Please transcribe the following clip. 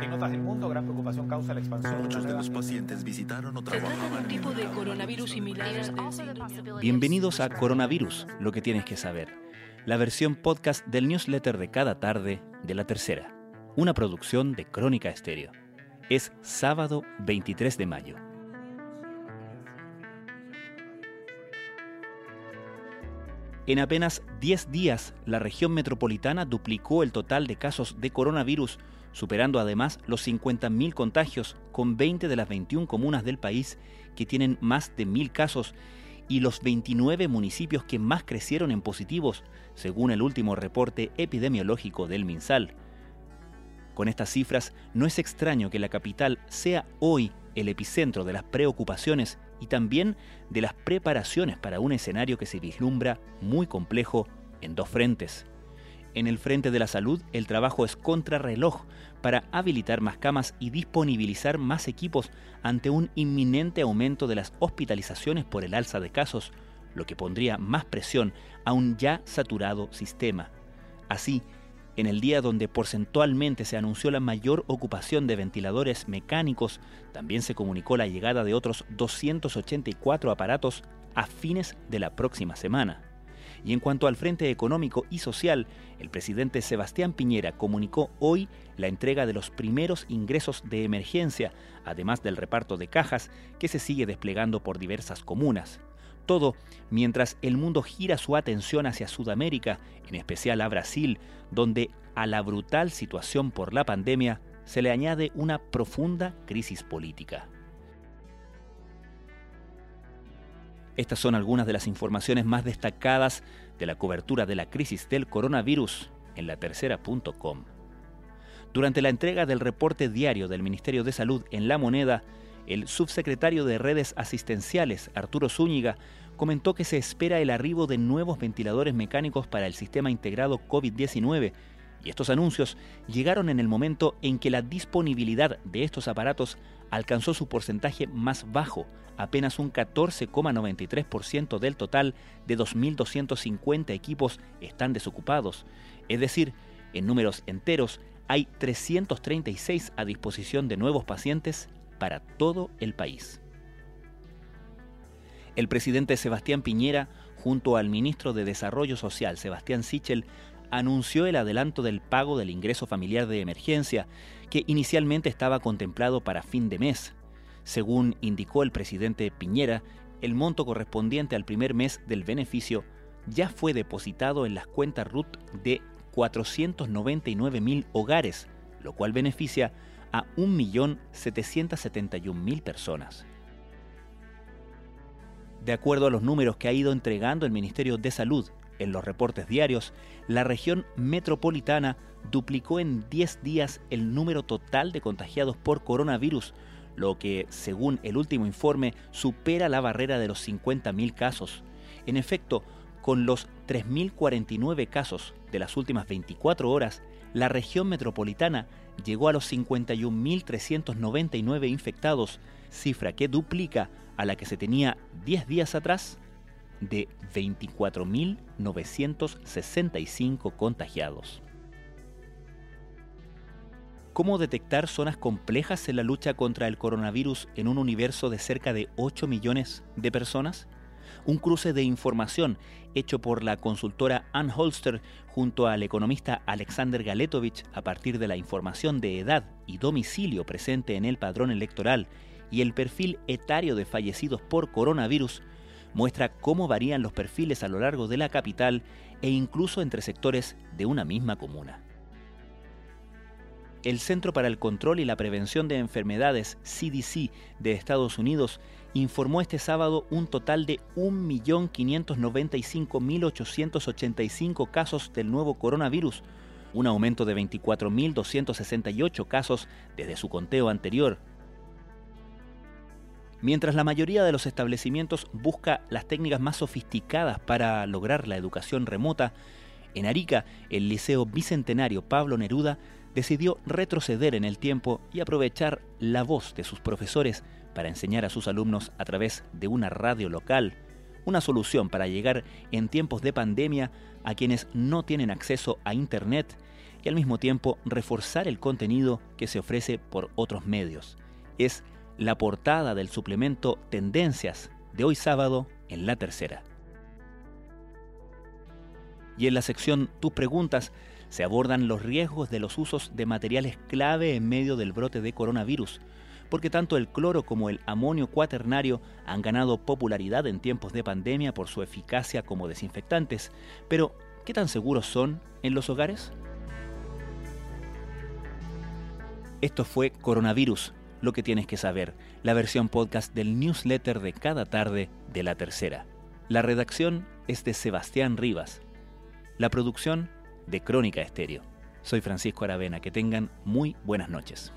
En otras del mundo, gran preocupación causa la expansión. Muchos de los pacientes visitaron o Se trata de trabajaban un tipo de coronavirus similar Bienvenidos a Coronavirus, lo que tienes que saber, la versión podcast del newsletter de cada tarde de la tercera, una producción de Crónica Estéreo. Es sábado 23 de mayo. En apenas 10 días, la región metropolitana duplicó el total de casos de coronavirus, superando además los 50.000 contagios, con 20 de las 21 comunas del país que tienen más de 1.000 casos y los 29 municipios que más crecieron en positivos, según el último reporte epidemiológico del MinSal. Con estas cifras, no es extraño que la capital sea hoy el epicentro de las preocupaciones y también de las preparaciones para un escenario que se vislumbra muy complejo en dos frentes. En el frente de la salud, el trabajo es contrarreloj para habilitar más camas y disponibilizar más equipos ante un inminente aumento de las hospitalizaciones por el alza de casos, lo que pondría más presión a un ya saturado sistema. Así, en el día donde porcentualmente se anunció la mayor ocupación de ventiladores mecánicos, también se comunicó la llegada de otros 284 aparatos a fines de la próxima semana. Y en cuanto al frente económico y social, el presidente Sebastián Piñera comunicó hoy la entrega de los primeros ingresos de emergencia, además del reparto de cajas que se sigue desplegando por diversas comunas. Todo mientras el mundo gira su atención hacia Sudamérica, en especial a Brasil, donde a la brutal situación por la pandemia se le añade una profunda crisis política. Estas son algunas de las informaciones más destacadas de la cobertura de la crisis del coronavirus en la tercera.com. Durante la entrega del reporte diario del Ministerio de Salud en La Moneda, el subsecretario de Redes Asistenciales, Arturo Zúñiga, comentó que se espera el arribo de nuevos ventiladores mecánicos para el sistema integrado COVID-19 y estos anuncios llegaron en el momento en que la disponibilidad de estos aparatos alcanzó su porcentaje más bajo, apenas un 14,93% del total de 2.250 equipos están desocupados. Es decir, en números enteros hay 336 a disposición de nuevos pacientes para todo el país. El presidente Sebastián Piñera, junto al ministro de Desarrollo Social, Sebastián Sichel, anunció el adelanto del pago del ingreso familiar de emergencia, que inicialmente estaba contemplado para fin de mes. Según indicó el presidente Piñera, el monto correspondiente al primer mes del beneficio ya fue depositado en las cuentas RUT de 499.000 hogares, lo cual beneficia a 1.771.000 personas. De acuerdo a los números que ha ido entregando el Ministerio de Salud en los reportes diarios, la región metropolitana duplicó en 10 días el número total de contagiados por coronavirus, lo que, según el último informe, supera la barrera de los 50.000 casos. En efecto, con los 3.049 casos de las últimas 24 horas, la región metropolitana llegó a los 51.399 infectados, cifra que duplica a la que se tenía 10 días atrás de 24.965 contagiados. ¿Cómo detectar zonas complejas en la lucha contra el coronavirus en un universo de cerca de 8 millones de personas? Un cruce de información hecho por la consultora Ann Holster junto al economista Alexander Galetovich a partir de la información de edad y domicilio presente en el padrón electoral y el perfil etario de fallecidos por coronavirus muestra cómo varían los perfiles a lo largo de la capital e incluso entre sectores de una misma comuna. El Centro para el Control y la Prevención de Enfermedades, CDC, de Estados Unidos, informó este sábado un total de 1.595.885 casos del nuevo coronavirus, un aumento de 24.268 casos desde su conteo anterior. Mientras la mayoría de los establecimientos busca las técnicas más sofisticadas para lograr la educación remota, en Arica, el Liceo Bicentenario Pablo Neruda decidió retroceder en el tiempo y aprovechar la voz de sus profesores para enseñar a sus alumnos a través de una radio local, una solución para llegar en tiempos de pandemia a quienes no tienen acceso a Internet y al mismo tiempo reforzar el contenido que se ofrece por otros medios. Es la portada del suplemento Tendencias de hoy sábado en la tercera. Y en la sección Tus preguntas se abordan los riesgos de los usos de materiales clave en medio del brote de coronavirus, porque tanto el cloro como el amonio cuaternario han ganado popularidad en tiempos de pandemia por su eficacia como desinfectantes. Pero, ¿qué tan seguros son en los hogares? Esto fue Coronavirus, lo que tienes que saber, la versión podcast del newsletter de cada tarde de la tercera. La redacción es de Sebastián Rivas. La producción de Crónica Estéreo. Soy Francisco Aravena. Que tengan muy buenas noches.